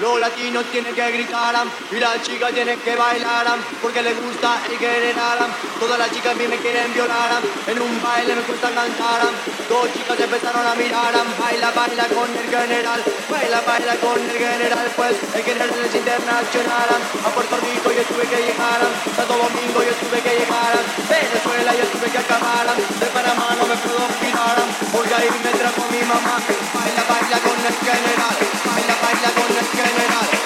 los latinos tienen que gritar y las chicas tienen que bailar porque les gusta y generar. Todas las chicas a mí me quieren violar, en un baile me gusta cantar. Dos chicas empezaron a mirar, baila, baila con el general, baila, baila con el general, pues el general es internacional. A Puerto Rico yo tuve que llegar, Santo Domingo yo tuve que llegar, Venezuela yo tuve que acabar, de Panamá no me puedo girar, hoy ahí me trajo mi mamá, baila, baila con el general, baila la el criminal.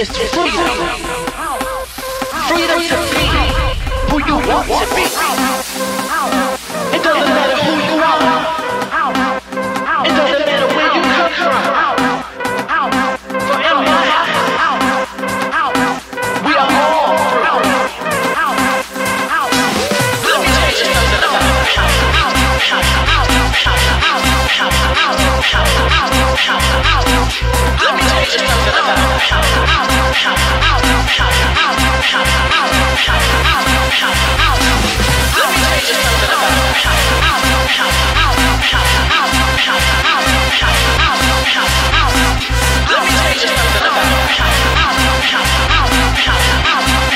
is freedom. Freedom to be who you want to be. Let me tell you something about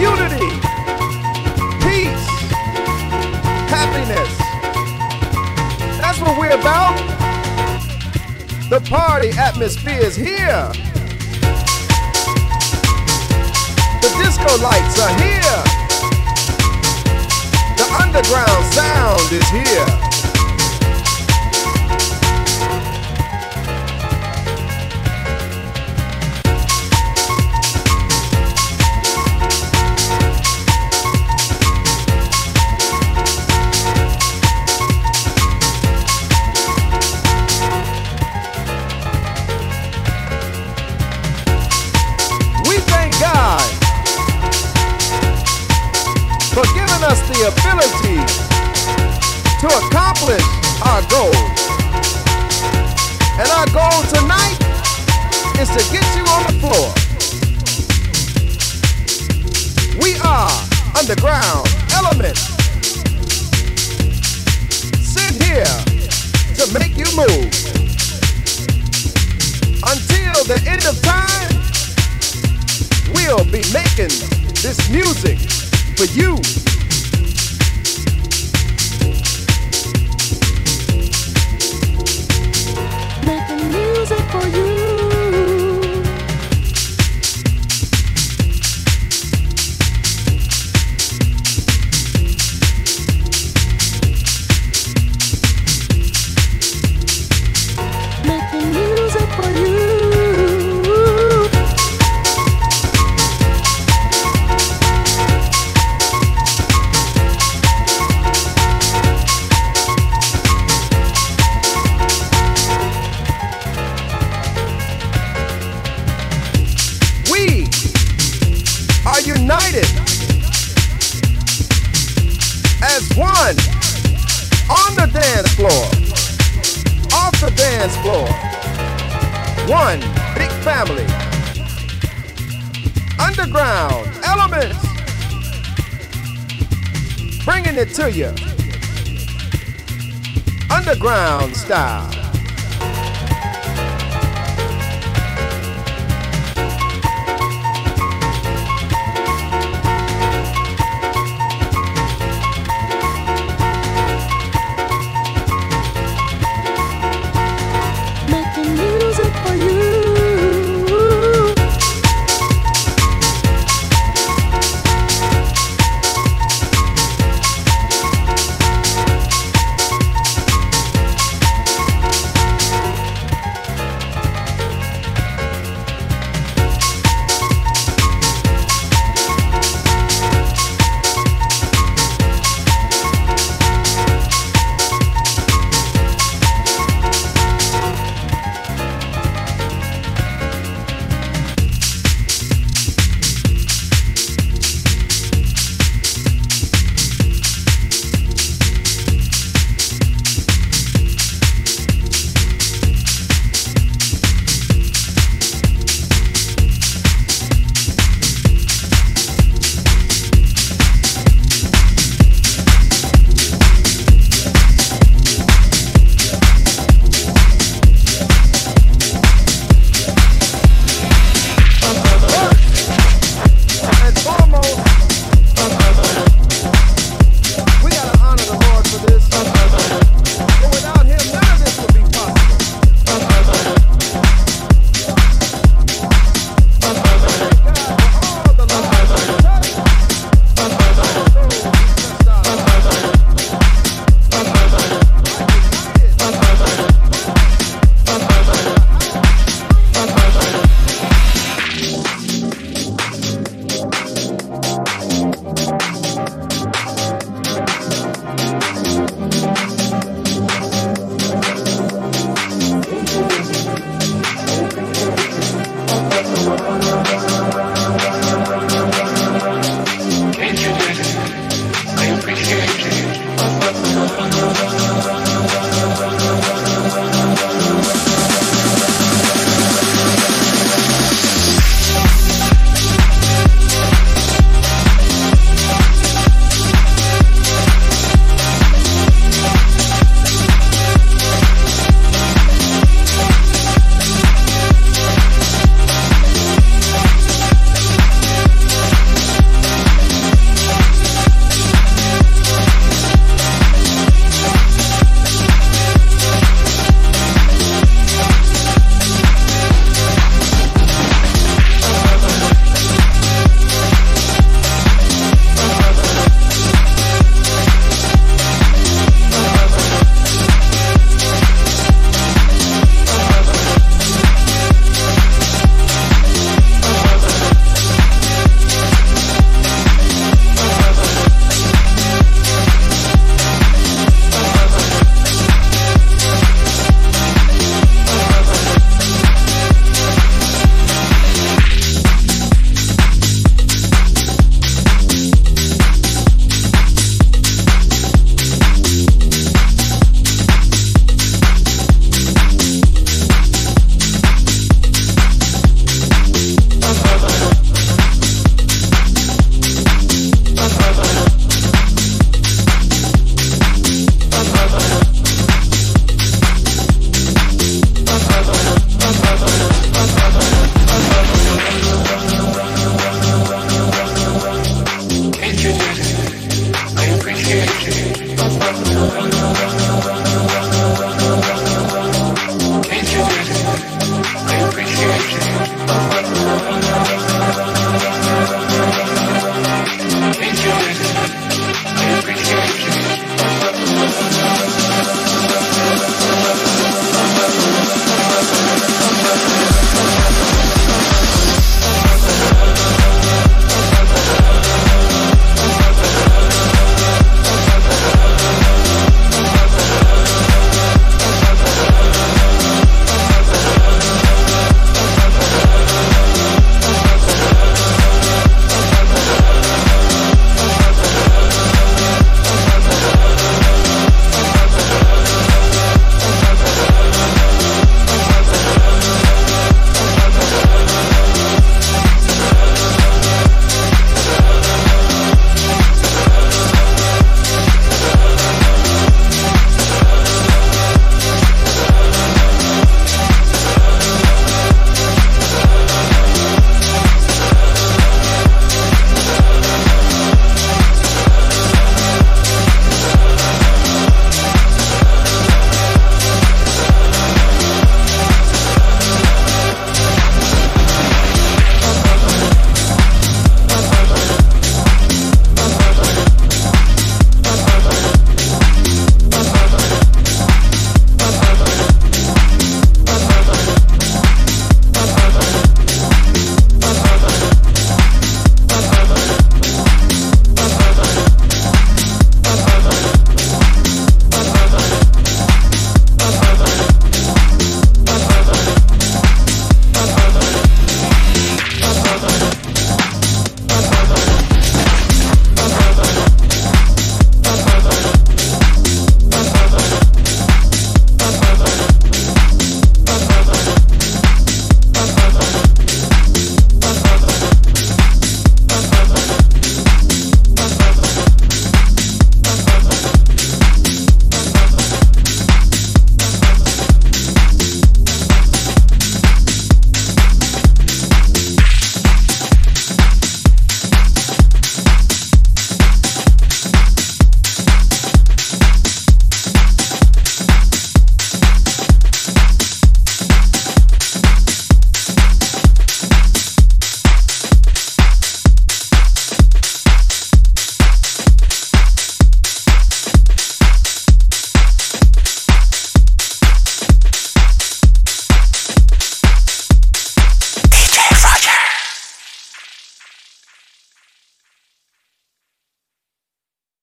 unity, peace, happiness. That's what we're about. The party atmosphere is here. The disco lights are here. The underground sound is here. To you. Underground style.